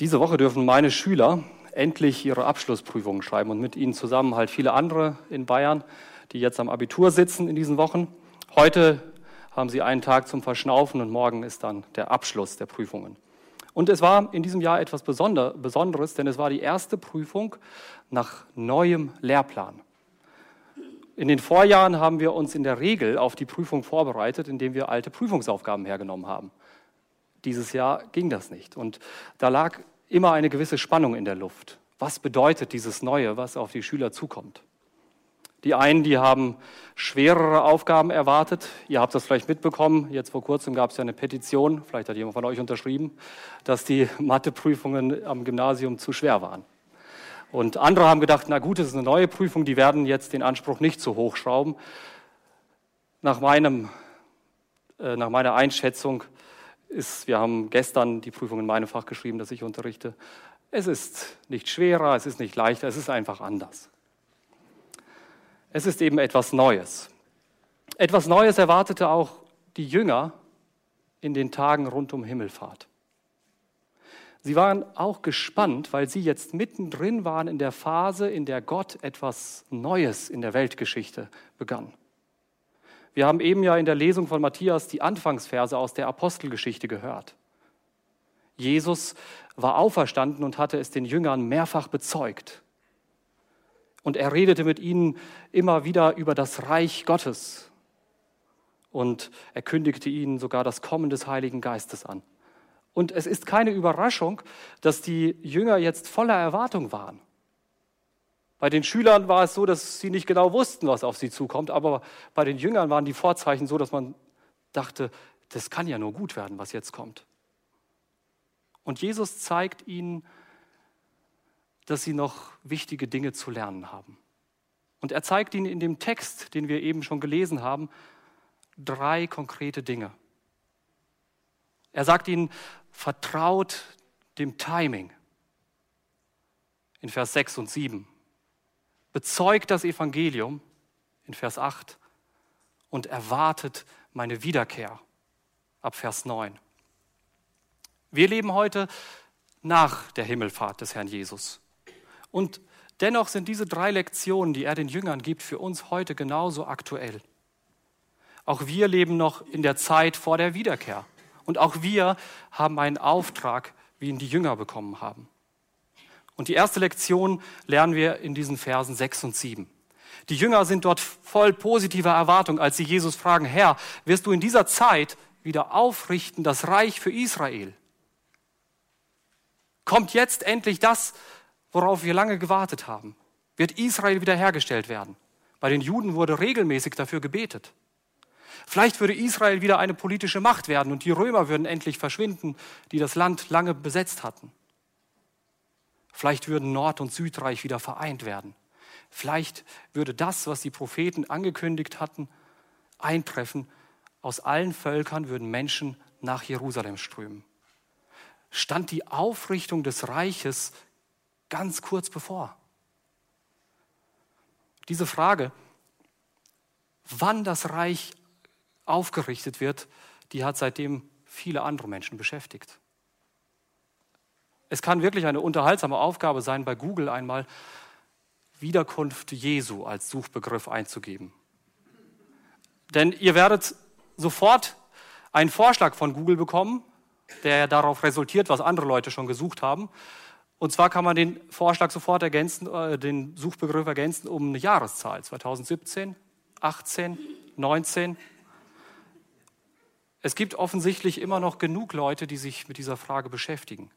Diese Woche dürfen meine Schüler endlich ihre Abschlussprüfungen schreiben und mit ihnen zusammen halt viele andere in Bayern, die jetzt am Abitur sitzen in diesen Wochen. Heute haben sie einen Tag zum Verschnaufen und morgen ist dann der Abschluss der Prüfungen. Und es war in diesem Jahr etwas Besonderes, denn es war die erste Prüfung nach neuem Lehrplan. In den Vorjahren haben wir uns in der Regel auf die Prüfung vorbereitet, indem wir alte Prüfungsaufgaben hergenommen haben. Dieses Jahr ging das nicht. Und da lag immer eine gewisse Spannung in der Luft. Was bedeutet dieses Neue, was auf die Schüler zukommt? Die einen, die haben schwerere Aufgaben erwartet. Ihr habt das vielleicht mitbekommen. Jetzt vor kurzem gab es ja eine Petition, vielleicht hat jemand von euch unterschrieben, dass die Matheprüfungen am Gymnasium zu schwer waren. Und andere haben gedacht, na gut, es ist eine neue Prüfung, die werden jetzt den Anspruch nicht so hochschrauben. Nach, meinem, äh, nach meiner Einschätzung ist, wir haben gestern die Prüfung in meinem Fach geschrieben, das ich unterrichte. Es ist nicht schwerer, es ist nicht leichter, es ist einfach anders. Es ist eben etwas Neues. Etwas Neues erwartete auch die Jünger in den Tagen rund um Himmelfahrt. Sie waren auch gespannt, weil sie jetzt mittendrin waren in der Phase, in der Gott etwas Neues in der Weltgeschichte begann. Wir haben eben ja in der Lesung von Matthias die Anfangsverse aus der Apostelgeschichte gehört. Jesus war auferstanden und hatte es den Jüngern mehrfach bezeugt. Und er redete mit ihnen immer wieder über das Reich Gottes. Und er kündigte ihnen sogar das Kommen des Heiligen Geistes an. Und es ist keine Überraschung, dass die Jünger jetzt voller Erwartung waren. Bei den Schülern war es so, dass sie nicht genau wussten, was auf sie zukommt, aber bei den Jüngern waren die Vorzeichen so, dass man dachte, das kann ja nur gut werden, was jetzt kommt. Und Jesus zeigt ihnen, dass sie noch wichtige Dinge zu lernen haben. Und er zeigt ihnen in dem Text, den wir eben schon gelesen haben, drei konkrete Dinge. Er sagt ihnen, vertraut dem Timing in Vers 6 und 7 bezeugt das Evangelium in Vers 8 und erwartet meine Wiederkehr ab Vers 9. Wir leben heute nach der Himmelfahrt des Herrn Jesus. Und dennoch sind diese drei Lektionen, die er den Jüngern gibt, für uns heute genauso aktuell. Auch wir leben noch in der Zeit vor der Wiederkehr. Und auch wir haben einen Auftrag, wie ihn die Jünger bekommen haben. Und die erste Lektion lernen wir in diesen Versen 6 und 7. Die Jünger sind dort voll positiver Erwartung, als sie Jesus fragen, Herr, wirst du in dieser Zeit wieder aufrichten das Reich für Israel? Kommt jetzt endlich das, worauf wir lange gewartet haben? Wird Israel wiederhergestellt werden? Bei den Juden wurde regelmäßig dafür gebetet. Vielleicht würde Israel wieder eine politische Macht werden und die Römer würden endlich verschwinden, die das Land lange besetzt hatten. Vielleicht würden Nord- und Südreich wieder vereint werden. Vielleicht würde das, was die Propheten angekündigt hatten, eintreffen. Aus allen Völkern würden Menschen nach Jerusalem strömen. Stand die Aufrichtung des Reiches ganz kurz bevor. Diese Frage, wann das Reich aufgerichtet wird, die hat seitdem viele andere Menschen beschäftigt. Es kann wirklich eine unterhaltsame Aufgabe sein, bei Google einmal Wiederkunft Jesu als Suchbegriff einzugeben. Denn ihr werdet sofort einen Vorschlag von Google bekommen, der darauf resultiert, was andere Leute schon gesucht haben. Und zwar kann man den Vorschlag sofort ergänzen, äh, den Suchbegriff ergänzen um eine Jahreszahl, 2017, 18, 19. Es gibt offensichtlich immer noch genug Leute, die sich mit dieser Frage beschäftigen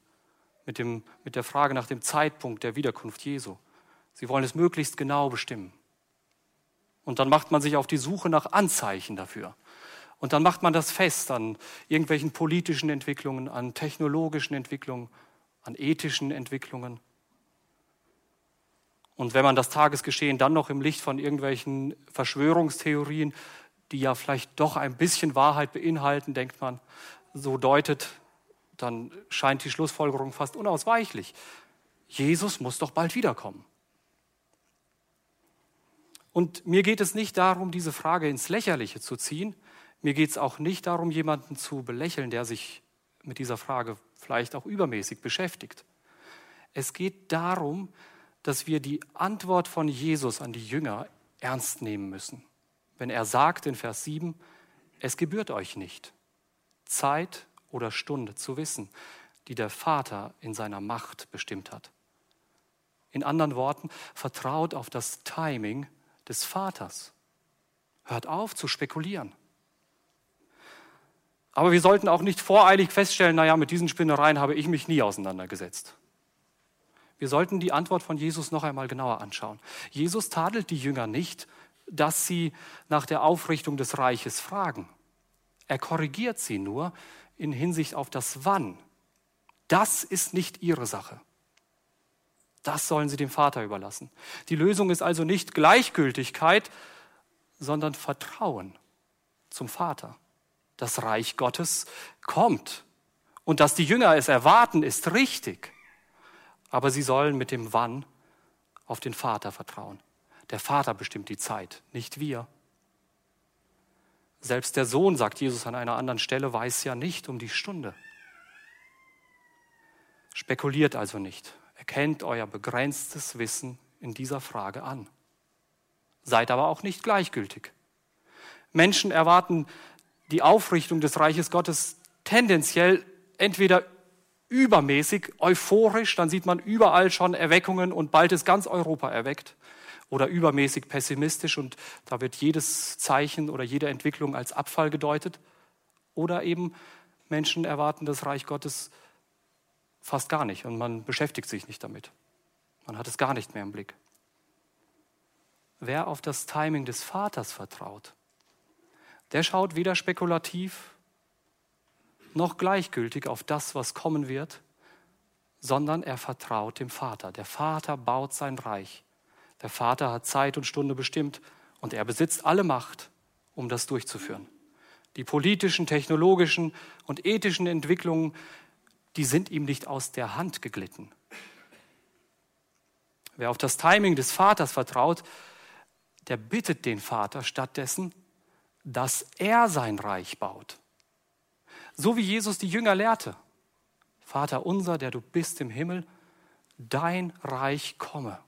mit, dem, mit der Frage nach dem Zeitpunkt der Wiederkunft Jesu. Sie wollen es möglichst genau bestimmen. Und dann macht man sich auf die Suche nach Anzeichen dafür. Und dann macht man das fest an irgendwelchen politischen Entwicklungen, an technologischen Entwicklungen, an ethischen Entwicklungen. Und wenn man das Tagesgeschehen dann noch im Licht von irgendwelchen Verschwörungstheorien, die ja vielleicht doch ein bisschen Wahrheit beinhalten, denkt man, so deutet, dann scheint die Schlussfolgerung fast unausweichlich. Jesus muss doch bald wiederkommen. Und mir geht es nicht darum, diese Frage ins Lächerliche zu ziehen. Mir geht es auch nicht darum, jemanden zu belächeln, der sich mit dieser Frage vielleicht auch übermäßig beschäftigt. Es geht darum, dass wir die Antwort von Jesus an die Jünger ernst nehmen müssen. Wenn er sagt in Vers 7, es gebührt euch nicht, Zeit oder Stunde zu wissen, die der Vater in seiner Macht bestimmt hat. In anderen Worten, vertraut auf das Timing des Vaters. Hört auf zu spekulieren. Aber wir sollten auch nicht voreilig feststellen, naja, mit diesen Spinnereien habe ich mich nie auseinandergesetzt. Wir sollten die Antwort von Jesus noch einmal genauer anschauen. Jesus tadelt die Jünger nicht, dass sie nach der Aufrichtung des Reiches fragen. Er korrigiert sie nur in Hinsicht auf das Wann. Das ist nicht ihre Sache. Das sollen sie dem Vater überlassen. Die Lösung ist also nicht Gleichgültigkeit, sondern Vertrauen zum Vater. Das Reich Gottes kommt. Und dass die Jünger es erwarten, ist richtig. Aber sie sollen mit dem Wann auf den Vater vertrauen. Der Vater bestimmt die Zeit, nicht wir. Selbst der Sohn, sagt Jesus an einer anderen Stelle, weiß ja nicht um die Stunde. Spekuliert also nicht. Erkennt euer begrenztes Wissen in dieser Frage an. Seid aber auch nicht gleichgültig. Menschen erwarten die Aufrichtung des Reiches Gottes tendenziell entweder übermäßig euphorisch, dann sieht man überall schon Erweckungen und bald ist ganz Europa erweckt, oder übermäßig pessimistisch und da wird jedes Zeichen oder jede Entwicklung als Abfall gedeutet, oder eben Menschen erwarten das Reich Gottes fast gar nicht und man beschäftigt sich nicht damit. Man hat es gar nicht mehr im Blick. Wer auf das Timing des Vaters vertraut, der schaut weder spekulativ noch gleichgültig auf das, was kommen wird, sondern er vertraut dem Vater. Der Vater baut sein Reich. Der Vater hat Zeit und Stunde bestimmt und er besitzt alle Macht, um das durchzuführen. Die politischen, technologischen und ethischen Entwicklungen die sind ihm nicht aus der Hand geglitten. Wer auf das Timing des Vaters vertraut, der bittet den Vater stattdessen, dass er sein Reich baut. So wie Jesus die Jünger lehrte. Vater unser, der du bist im Himmel, dein Reich komme.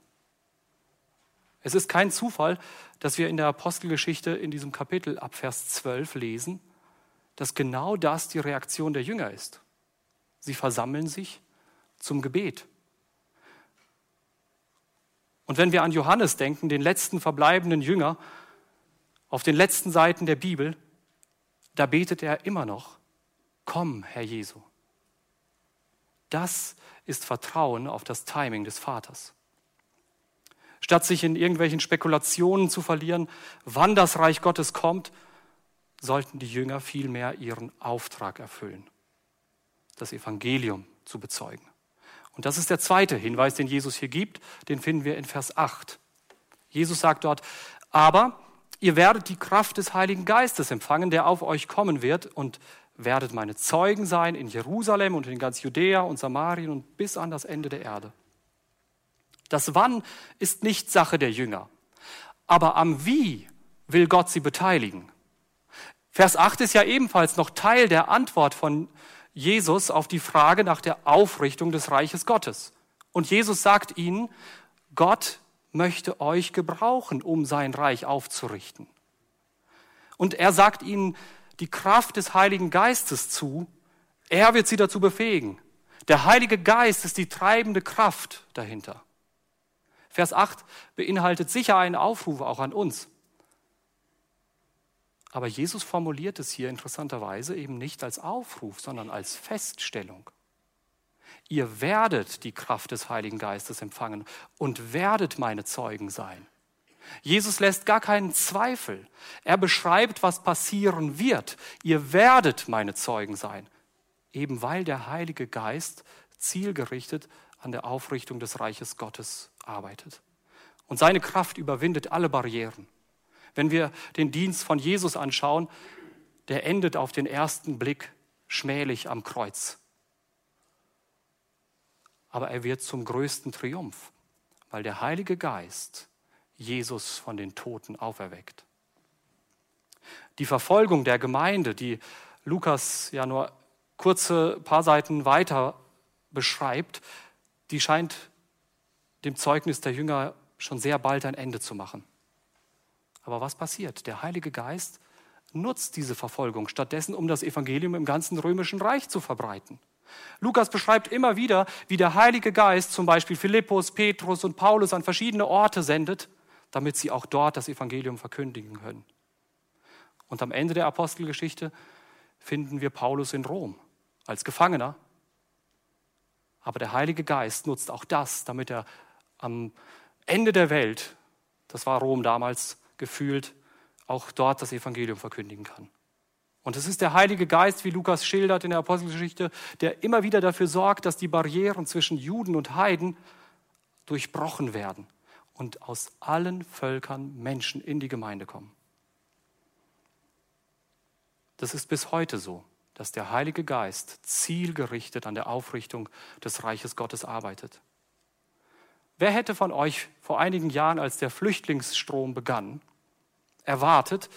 Es ist kein Zufall, dass wir in der Apostelgeschichte in diesem Kapitel ab Vers 12 lesen, dass genau das die Reaktion der Jünger ist. Sie versammeln sich zum Gebet. Und wenn wir an Johannes denken, den letzten verbleibenden Jünger, auf den letzten Seiten der Bibel, da betet er immer noch, komm, Herr Jesu. Das ist Vertrauen auf das Timing des Vaters. Statt sich in irgendwelchen Spekulationen zu verlieren, wann das Reich Gottes kommt, sollten die Jünger vielmehr ihren Auftrag erfüllen das Evangelium zu bezeugen. Und das ist der zweite Hinweis, den Jesus hier gibt. Den finden wir in Vers 8. Jesus sagt dort, aber ihr werdet die Kraft des Heiligen Geistes empfangen, der auf euch kommen wird und werdet meine Zeugen sein in Jerusalem und in ganz Judäa und Samarien und bis an das Ende der Erde. Das Wann ist nicht Sache der Jünger, aber am Wie will Gott sie beteiligen. Vers 8 ist ja ebenfalls noch Teil der Antwort von Jesus auf die Frage nach der Aufrichtung des Reiches Gottes. Und Jesus sagt ihnen, Gott möchte euch gebrauchen, um sein Reich aufzurichten. Und er sagt ihnen die Kraft des Heiligen Geistes zu. Er wird sie dazu befähigen. Der Heilige Geist ist die treibende Kraft dahinter. Vers 8 beinhaltet sicher einen Aufruf auch an uns. Aber Jesus formuliert es hier interessanterweise eben nicht als Aufruf, sondern als Feststellung. Ihr werdet die Kraft des Heiligen Geistes empfangen und werdet meine Zeugen sein. Jesus lässt gar keinen Zweifel. Er beschreibt, was passieren wird. Ihr werdet meine Zeugen sein, eben weil der Heilige Geist zielgerichtet an der Aufrichtung des Reiches Gottes arbeitet. Und seine Kraft überwindet alle Barrieren. Wenn wir den Dienst von Jesus anschauen, der endet auf den ersten Blick schmählich am Kreuz. Aber er wird zum größten Triumph, weil der Heilige Geist Jesus von den Toten auferweckt. Die Verfolgung der Gemeinde, die Lukas ja nur kurze paar Seiten weiter beschreibt, die scheint dem Zeugnis der Jünger schon sehr bald ein Ende zu machen. Aber was passiert? Der Heilige Geist nutzt diese Verfolgung stattdessen, um das Evangelium im ganzen römischen Reich zu verbreiten. Lukas beschreibt immer wieder, wie der Heilige Geist zum Beispiel Philippus, Petrus und Paulus an verschiedene Orte sendet, damit sie auch dort das Evangelium verkündigen können. Und am Ende der Apostelgeschichte finden wir Paulus in Rom als Gefangener. Aber der Heilige Geist nutzt auch das, damit er am Ende der Welt, das war Rom damals gefühlt, auch dort das Evangelium verkündigen kann. Und es ist der Heilige Geist, wie Lukas schildert in der Apostelgeschichte, der immer wieder dafür sorgt, dass die Barrieren zwischen Juden und Heiden durchbrochen werden und aus allen Völkern Menschen in die Gemeinde kommen. Das ist bis heute so, dass der Heilige Geist zielgerichtet an der Aufrichtung des Reiches Gottes arbeitet. Wer hätte von euch vor einigen Jahren, als der Flüchtlingsstrom begann, erwartet,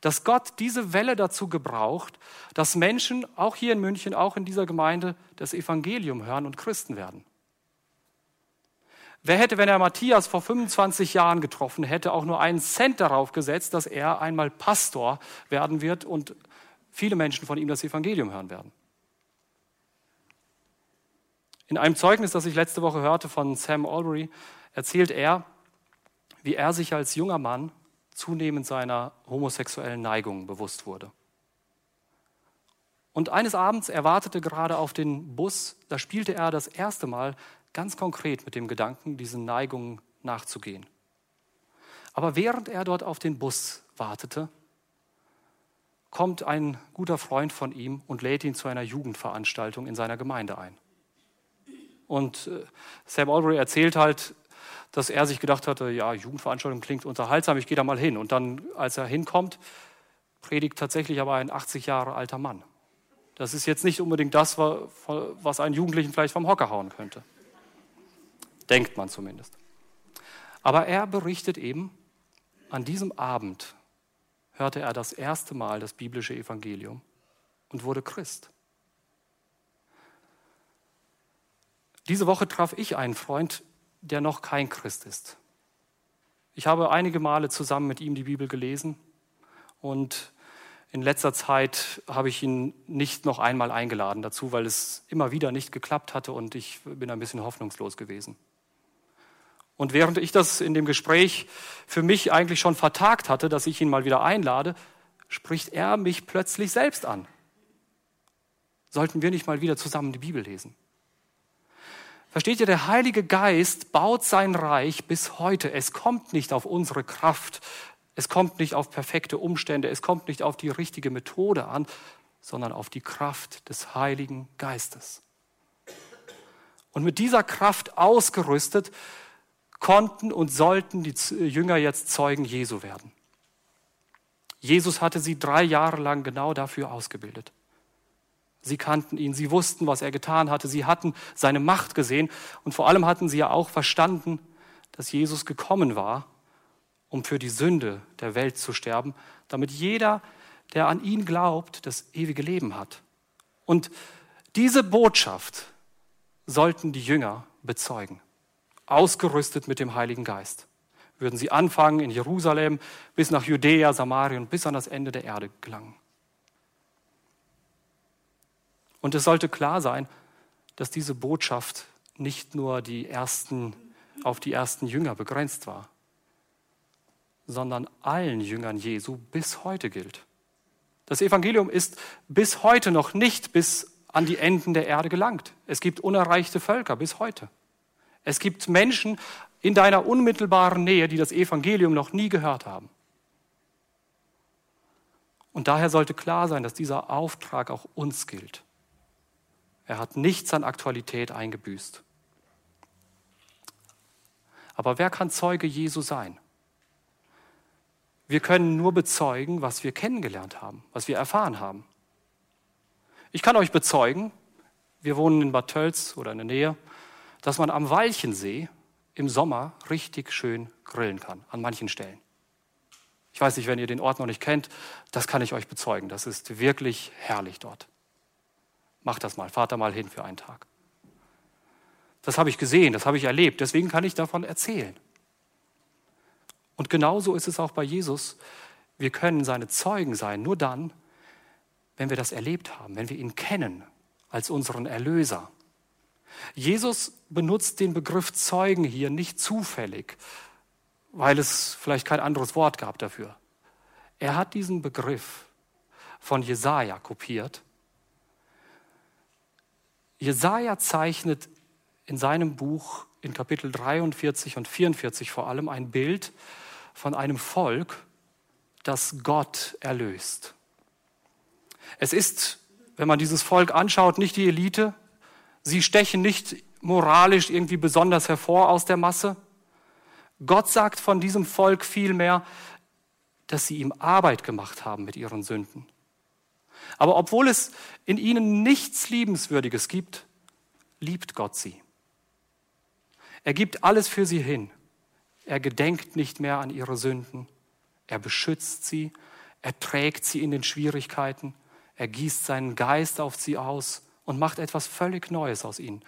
dass Gott diese Welle dazu gebraucht, dass Menschen, auch hier in München, auch in dieser Gemeinde, das Evangelium hören und Christen werden. Wer hätte, wenn er Matthias vor 25 Jahren getroffen hätte, auch nur einen Cent darauf gesetzt, dass er einmal Pastor werden wird und viele Menschen von ihm das Evangelium hören werden? In einem Zeugnis, das ich letzte Woche hörte von Sam Albury, erzählt er, wie er sich als junger Mann zunehmend seiner homosexuellen Neigung bewusst wurde. Und eines Abends, er wartete gerade auf den Bus, da spielte er das erste Mal ganz konkret mit dem Gedanken, diesen Neigungen nachzugehen. Aber während er dort auf den Bus wartete, kommt ein guter Freund von ihm und lädt ihn zu einer Jugendveranstaltung in seiner Gemeinde ein. Und äh, Sam Albury erzählt halt, dass er sich gedacht hatte, ja, Jugendveranstaltung klingt unterhaltsam, ich gehe da mal hin. Und dann, als er hinkommt, predigt tatsächlich aber ein 80 Jahre alter Mann. Das ist jetzt nicht unbedingt das, was einen Jugendlichen vielleicht vom Hocker hauen könnte. Denkt man zumindest. Aber er berichtet eben, an diesem Abend hörte er das erste Mal das biblische Evangelium und wurde Christ. Diese Woche traf ich einen Freund, der noch kein Christ ist. Ich habe einige Male zusammen mit ihm die Bibel gelesen und in letzter Zeit habe ich ihn nicht noch einmal eingeladen dazu, weil es immer wieder nicht geklappt hatte und ich bin ein bisschen hoffnungslos gewesen. Und während ich das in dem Gespräch für mich eigentlich schon vertagt hatte, dass ich ihn mal wieder einlade, spricht er mich plötzlich selbst an. Sollten wir nicht mal wieder zusammen die Bibel lesen? Versteht ihr, der Heilige Geist baut sein Reich bis heute. Es kommt nicht auf unsere Kraft, es kommt nicht auf perfekte Umstände, es kommt nicht auf die richtige Methode an, sondern auf die Kraft des Heiligen Geistes. Und mit dieser Kraft ausgerüstet, konnten und sollten die Jünger jetzt Zeugen Jesu werden. Jesus hatte sie drei Jahre lang genau dafür ausgebildet. Sie kannten ihn, sie wussten, was er getan hatte, sie hatten seine Macht gesehen und vor allem hatten sie ja auch verstanden, dass Jesus gekommen war, um für die Sünde der Welt zu sterben, damit jeder, der an ihn glaubt, das ewige Leben hat. Und diese Botschaft sollten die Jünger bezeugen, ausgerüstet mit dem Heiligen Geist. Würden sie anfangen in Jerusalem bis nach Judäa, Samarien, bis an das Ende der Erde gelangen. Und es sollte klar sein, dass diese Botschaft nicht nur die ersten, auf die ersten Jünger begrenzt war, sondern allen Jüngern Jesu bis heute gilt. Das Evangelium ist bis heute noch nicht bis an die Enden der Erde gelangt. Es gibt unerreichte Völker bis heute. Es gibt Menschen in deiner unmittelbaren Nähe, die das Evangelium noch nie gehört haben. Und daher sollte klar sein, dass dieser Auftrag auch uns gilt. Er hat nichts an Aktualität eingebüßt. Aber wer kann Zeuge Jesu sein? Wir können nur bezeugen, was wir kennengelernt haben, was wir erfahren haben. Ich kann euch bezeugen, wir wohnen in Bad Tölz oder in der Nähe, dass man am Walchensee im Sommer richtig schön grillen kann, an manchen Stellen. Ich weiß nicht, wenn ihr den Ort noch nicht kennt, das kann ich euch bezeugen. Das ist wirklich herrlich dort. Mach das mal, fahrt da mal hin für einen Tag. Das habe ich gesehen, das habe ich erlebt, deswegen kann ich davon erzählen. Und genauso ist es auch bei Jesus. Wir können seine Zeugen sein, nur dann, wenn wir das erlebt haben, wenn wir ihn kennen als unseren Erlöser. Jesus benutzt den Begriff Zeugen hier nicht zufällig, weil es vielleicht kein anderes Wort gab dafür. Er hat diesen Begriff von Jesaja kopiert. Jesaja zeichnet in seinem Buch in Kapitel 43 und 44 vor allem ein Bild von einem Volk, das Gott erlöst. Es ist, wenn man dieses Volk anschaut, nicht die Elite. Sie stechen nicht moralisch irgendwie besonders hervor aus der Masse. Gott sagt von diesem Volk vielmehr, dass sie ihm Arbeit gemacht haben mit ihren Sünden. Aber obwohl es in ihnen nichts Liebenswürdiges gibt, liebt Gott sie. Er gibt alles für sie hin. Er gedenkt nicht mehr an ihre Sünden. Er beschützt sie. Er trägt sie in den Schwierigkeiten. Er gießt seinen Geist auf sie aus und macht etwas völlig Neues aus ihnen.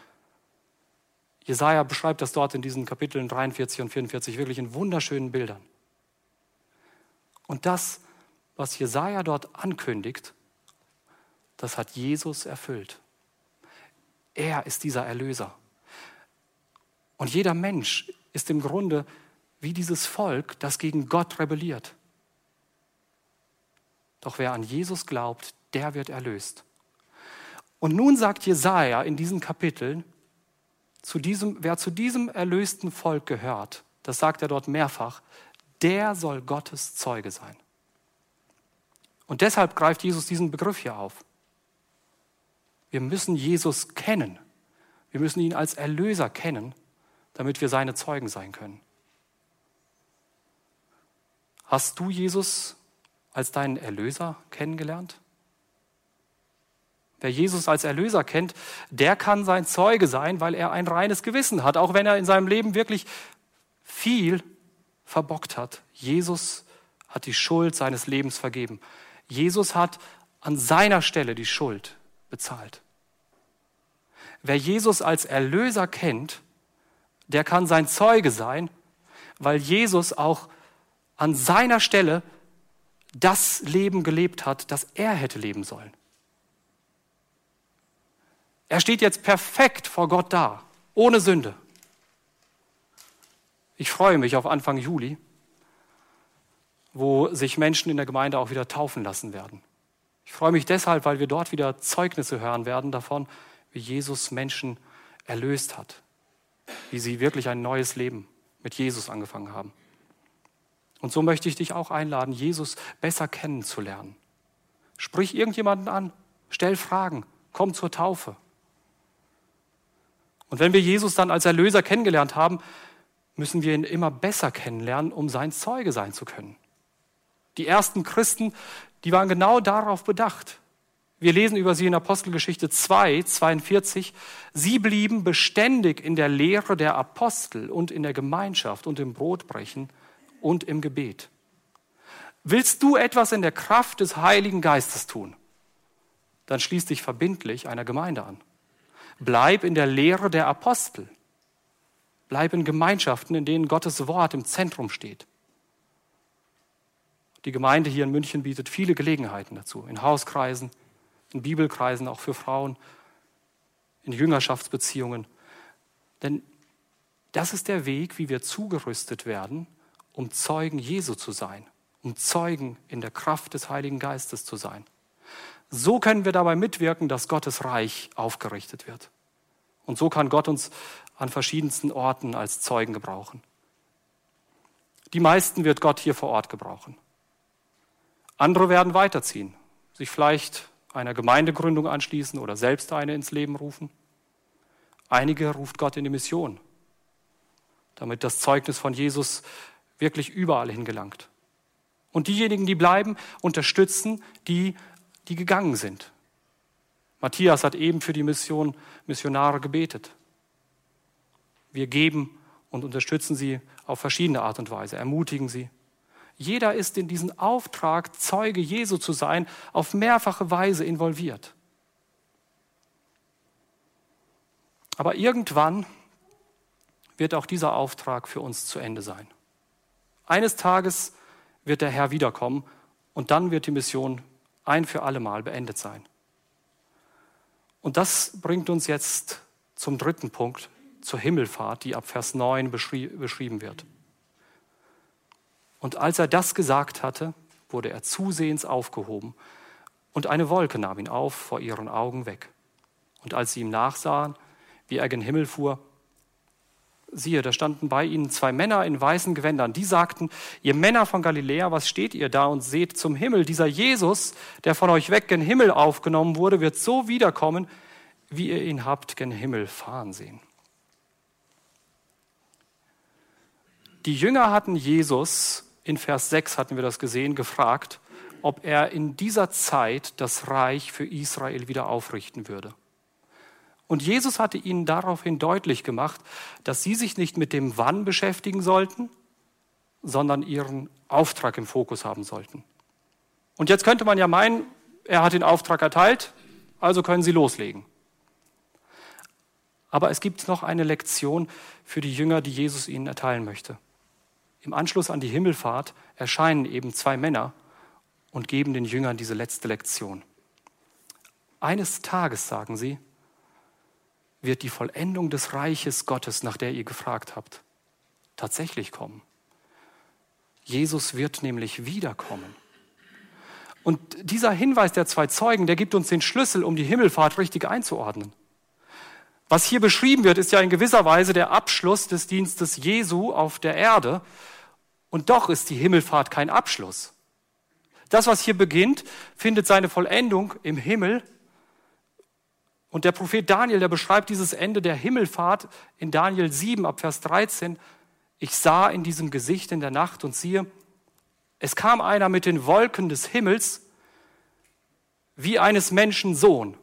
Jesaja beschreibt das dort in diesen Kapiteln 43 und 44 wirklich in wunderschönen Bildern. Und das, was Jesaja dort ankündigt, das hat Jesus erfüllt. Er ist dieser Erlöser. Und jeder Mensch ist im Grunde wie dieses Volk, das gegen Gott rebelliert. Doch wer an Jesus glaubt, der wird erlöst. Und nun sagt Jesaja in diesen Kapiteln, zu diesem, wer zu diesem erlösten Volk gehört, das sagt er dort mehrfach, der soll Gottes Zeuge sein. Und deshalb greift Jesus diesen Begriff hier auf. Wir müssen Jesus kennen. Wir müssen ihn als Erlöser kennen, damit wir seine Zeugen sein können. Hast du Jesus als deinen Erlöser kennengelernt? Wer Jesus als Erlöser kennt, der kann sein Zeuge sein, weil er ein reines Gewissen hat, auch wenn er in seinem Leben wirklich viel verbockt hat. Jesus hat die Schuld seines Lebens vergeben. Jesus hat an seiner Stelle die Schuld bezahlt. Wer Jesus als Erlöser kennt, der kann sein Zeuge sein, weil Jesus auch an seiner Stelle das Leben gelebt hat, das er hätte leben sollen. Er steht jetzt perfekt vor Gott da, ohne Sünde. Ich freue mich auf Anfang Juli, wo sich Menschen in der Gemeinde auch wieder taufen lassen werden. Ich freue mich deshalb, weil wir dort wieder Zeugnisse hören werden davon, wie Jesus Menschen erlöst hat, wie sie wirklich ein neues Leben mit Jesus angefangen haben. Und so möchte ich dich auch einladen, Jesus besser kennenzulernen. Sprich irgendjemanden an, stell Fragen, komm zur Taufe. Und wenn wir Jesus dann als Erlöser kennengelernt haben, müssen wir ihn immer besser kennenlernen, um sein Zeuge sein zu können. Die ersten Christen, die waren genau darauf bedacht. Wir lesen über sie in Apostelgeschichte 2, 42. Sie blieben beständig in der Lehre der Apostel und in der Gemeinschaft und im Brotbrechen und im Gebet. Willst du etwas in der Kraft des Heiligen Geistes tun? Dann schließ dich verbindlich einer Gemeinde an. Bleib in der Lehre der Apostel. Bleib in Gemeinschaften, in denen Gottes Wort im Zentrum steht. Die Gemeinde hier in München bietet viele Gelegenheiten dazu, in Hauskreisen, in Bibelkreisen, auch für Frauen, in Jüngerschaftsbeziehungen. Denn das ist der Weg, wie wir zugerüstet werden, um Zeugen Jesu zu sein, um Zeugen in der Kraft des Heiligen Geistes zu sein. So können wir dabei mitwirken, dass Gottes Reich aufgerichtet wird. Und so kann Gott uns an verschiedensten Orten als Zeugen gebrauchen. Die meisten wird Gott hier vor Ort gebrauchen. Andere werden weiterziehen, sich vielleicht einer Gemeindegründung anschließen oder selbst eine ins Leben rufen. Einige ruft Gott in die Mission, damit das Zeugnis von Jesus wirklich überall hingelangt. Und diejenigen, die bleiben, unterstützen die, die gegangen sind. Matthias hat eben für die Mission Missionare gebetet. Wir geben und unterstützen sie auf verschiedene Art und Weise, ermutigen sie. Jeder ist in diesen Auftrag, Zeuge Jesu zu sein, auf mehrfache Weise involviert. Aber irgendwann wird auch dieser Auftrag für uns zu Ende sein. Eines Tages wird der Herr wiederkommen und dann wird die Mission ein für alle Mal beendet sein. Und das bringt uns jetzt zum dritten Punkt, zur Himmelfahrt, die ab Vers 9 beschrieben wird. Und als er das gesagt hatte, wurde er zusehends aufgehoben und eine Wolke nahm ihn auf vor ihren Augen weg. Und als sie ihm nachsahen, wie er gen Himmel fuhr, siehe, da standen bei ihnen zwei Männer in weißen Gewändern. Die sagten, ihr Männer von Galiläa, was steht ihr da und seht zum Himmel? Dieser Jesus, der von euch weg gen Himmel aufgenommen wurde, wird so wiederkommen, wie ihr ihn habt gen Himmel fahren sehen. Die Jünger hatten Jesus, in Vers 6 hatten wir das gesehen, gefragt, ob er in dieser Zeit das Reich für Israel wieder aufrichten würde. Und Jesus hatte ihnen daraufhin deutlich gemacht, dass sie sich nicht mit dem Wann beschäftigen sollten, sondern ihren Auftrag im Fokus haben sollten. Und jetzt könnte man ja meinen, er hat den Auftrag erteilt, also können sie loslegen. Aber es gibt noch eine Lektion für die Jünger, die Jesus ihnen erteilen möchte. Im Anschluss an die Himmelfahrt erscheinen eben zwei Männer und geben den Jüngern diese letzte Lektion. Eines Tages, sagen sie, wird die Vollendung des Reiches Gottes, nach der ihr gefragt habt, tatsächlich kommen. Jesus wird nämlich wiederkommen. Und dieser Hinweis der zwei Zeugen, der gibt uns den Schlüssel, um die Himmelfahrt richtig einzuordnen. Was hier beschrieben wird, ist ja in gewisser Weise der Abschluss des Dienstes Jesu auf der Erde. Und doch ist die Himmelfahrt kein Abschluss. Das, was hier beginnt, findet seine Vollendung im Himmel und der Prophet Daniel, der beschreibt dieses Ende der Himmelfahrt in Daniel 7 ab Vers 13. Ich sah in diesem Gesicht in der Nacht und siehe, es kam einer mit den Wolken des Himmels wie eines Menschen Sohn.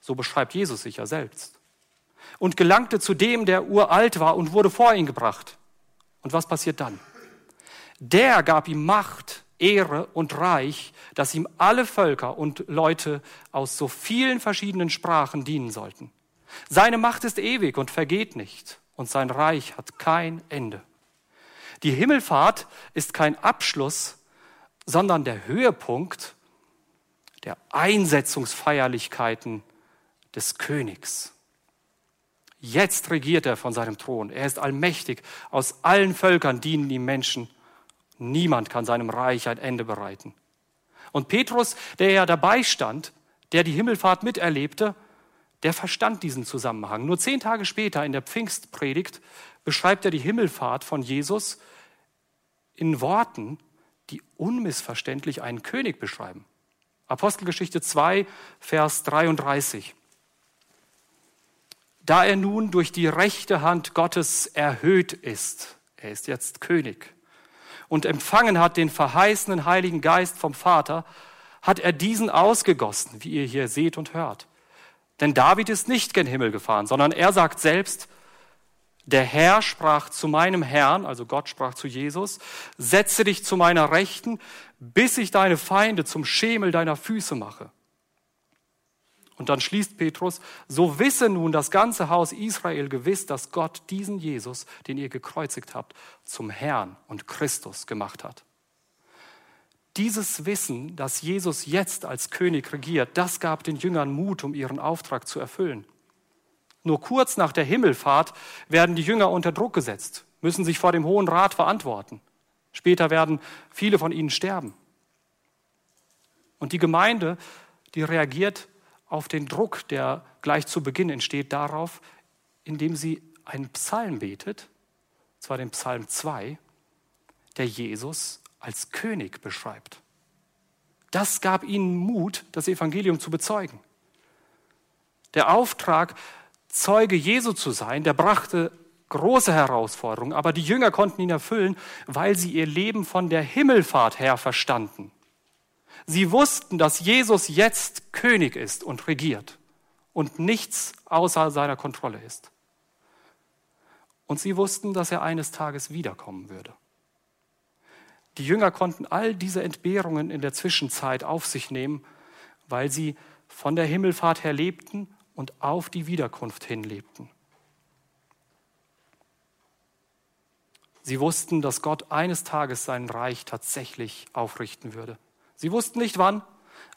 So beschreibt Jesus sich ja selbst. Und gelangte zu dem, der uralt war und wurde vor ihn gebracht. Und was passiert dann? Der gab ihm Macht, Ehre und Reich, dass ihm alle Völker und Leute aus so vielen verschiedenen Sprachen dienen sollten. Seine Macht ist ewig und vergeht nicht, und sein Reich hat kein Ende. Die Himmelfahrt ist kein Abschluss, sondern der Höhepunkt der Einsetzungsfeierlichkeiten des Königs. Jetzt regiert er von seinem Thron. Er ist allmächtig. Aus allen Völkern dienen ihm Menschen Niemand kann seinem Reich ein Ende bereiten. Und Petrus, der ja dabei stand, der die Himmelfahrt miterlebte, der verstand diesen Zusammenhang. Nur zehn Tage später in der Pfingstpredigt beschreibt er die Himmelfahrt von Jesus in Worten, die unmissverständlich einen König beschreiben. Apostelgeschichte 2, Vers 33. Da er nun durch die rechte Hand Gottes erhöht ist, er ist jetzt König, und empfangen hat den verheißenen Heiligen Geist vom Vater, hat er diesen ausgegossen, wie ihr hier seht und hört. Denn David ist nicht gen Himmel gefahren, sondern er sagt selbst, der Herr sprach zu meinem Herrn, also Gott sprach zu Jesus, setze dich zu meiner Rechten, bis ich deine Feinde zum Schemel deiner Füße mache. Und dann schließt Petrus, so wisse nun das ganze Haus Israel gewiss, dass Gott diesen Jesus, den ihr gekreuzigt habt, zum Herrn und Christus gemacht hat. Dieses Wissen, dass Jesus jetzt als König regiert, das gab den Jüngern Mut, um ihren Auftrag zu erfüllen. Nur kurz nach der Himmelfahrt werden die Jünger unter Druck gesetzt, müssen sich vor dem Hohen Rat verantworten. Später werden viele von ihnen sterben. Und die Gemeinde, die reagiert auf den Druck, der gleich zu Beginn entsteht, darauf, indem sie einen Psalm betet, zwar den Psalm 2, der Jesus als König beschreibt. Das gab ihnen Mut, das Evangelium zu bezeugen. Der Auftrag, Zeuge Jesu zu sein, der brachte große Herausforderungen, aber die Jünger konnten ihn erfüllen, weil sie ihr Leben von der Himmelfahrt her verstanden. Sie wussten, dass Jesus jetzt König ist und regiert und nichts außer seiner Kontrolle ist. Und sie wussten, dass er eines Tages wiederkommen würde. Die Jünger konnten all diese Entbehrungen in der Zwischenzeit auf sich nehmen, weil sie von der Himmelfahrt her lebten und auf die Wiederkunft hin lebten. Sie wussten, dass Gott eines Tages sein Reich tatsächlich aufrichten würde. Sie wussten nicht wann,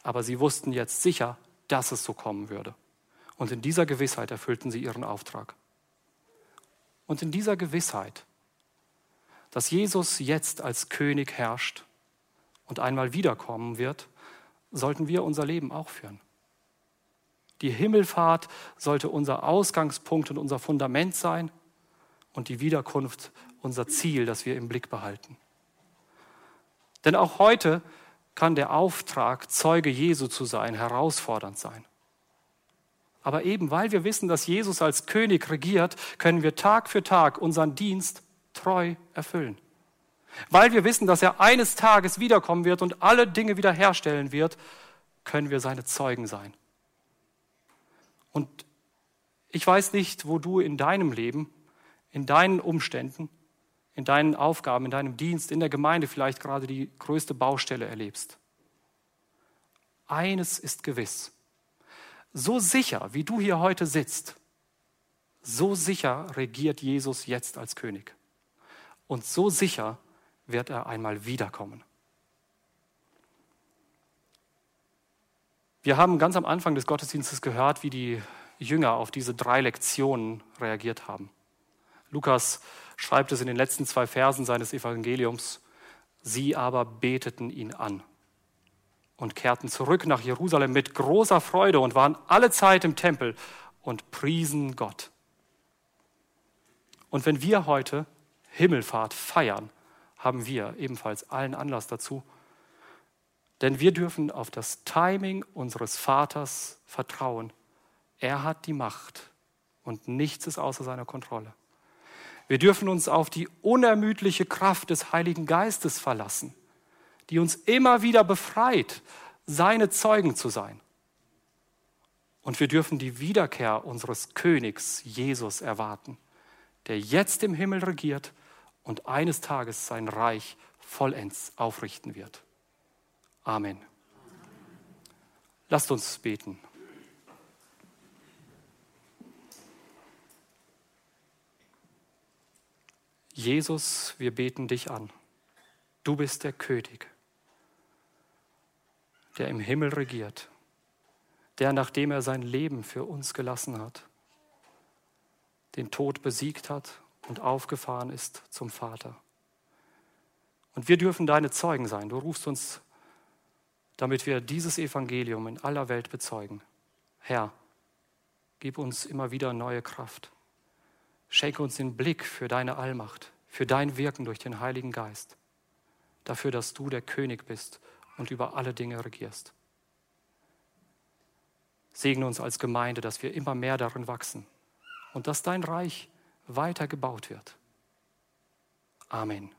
aber sie wussten jetzt sicher, dass es so kommen würde. Und in dieser Gewissheit erfüllten sie ihren Auftrag. Und in dieser Gewissheit, dass Jesus jetzt als König herrscht und einmal wiederkommen wird, sollten wir unser Leben auch führen. Die Himmelfahrt sollte unser Ausgangspunkt und unser Fundament sein und die Wiederkunft unser Ziel, das wir im Blick behalten. Denn auch heute kann der Auftrag, Zeuge Jesu zu sein, herausfordernd sein. Aber eben weil wir wissen, dass Jesus als König regiert, können wir Tag für Tag unseren Dienst treu erfüllen. Weil wir wissen, dass er eines Tages wiederkommen wird und alle Dinge wiederherstellen wird, können wir seine Zeugen sein. Und ich weiß nicht, wo du in deinem Leben, in deinen Umständen, in deinen Aufgaben, in deinem Dienst, in der Gemeinde vielleicht gerade die größte Baustelle erlebst. Eines ist gewiss. So sicher, wie du hier heute sitzt, so sicher regiert Jesus jetzt als König. Und so sicher wird er einmal wiederkommen. Wir haben ganz am Anfang des Gottesdienstes gehört, wie die Jünger auf diese drei Lektionen reagiert haben. Lukas schreibt es in den letzten zwei Versen seines Evangeliums. Sie aber beteten ihn an und kehrten zurück nach Jerusalem mit großer Freude und waren alle Zeit im Tempel und priesen Gott. Und wenn wir heute Himmelfahrt feiern, haben wir ebenfalls allen Anlass dazu, denn wir dürfen auf das Timing unseres Vaters vertrauen. Er hat die Macht und nichts ist außer seiner Kontrolle. Wir dürfen uns auf die unermüdliche Kraft des Heiligen Geistes verlassen, die uns immer wieder befreit, seine Zeugen zu sein. Und wir dürfen die Wiederkehr unseres Königs Jesus erwarten, der jetzt im Himmel regiert und eines Tages sein Reich vollends aufrichten wird. Amen. Lasst uns beten. Jesus, wir beten dich an. Du bist der König, der im Himmel regiert, der, nachdem er sein Leben für uns gelassen hat, den Tod besiegt hat und aufgefahren ist zum Vater. Und wir dürfen deine Zeugen sein. Du rufst uns, damit wir dieses Evangelium in aller Welt bezeugen. Herr, gib uns immer wieder neue Kraft. Schenke uns den Blick für deine Allmacht, für dein Wirken durch den Heiligen Geist, dafür, dass du der König bist und über alle Dinge regierst. Segne uns als Gemeinde, dass wir immer mehr darin wachsen und dass dein Reich weiter gebaut wird. Amen.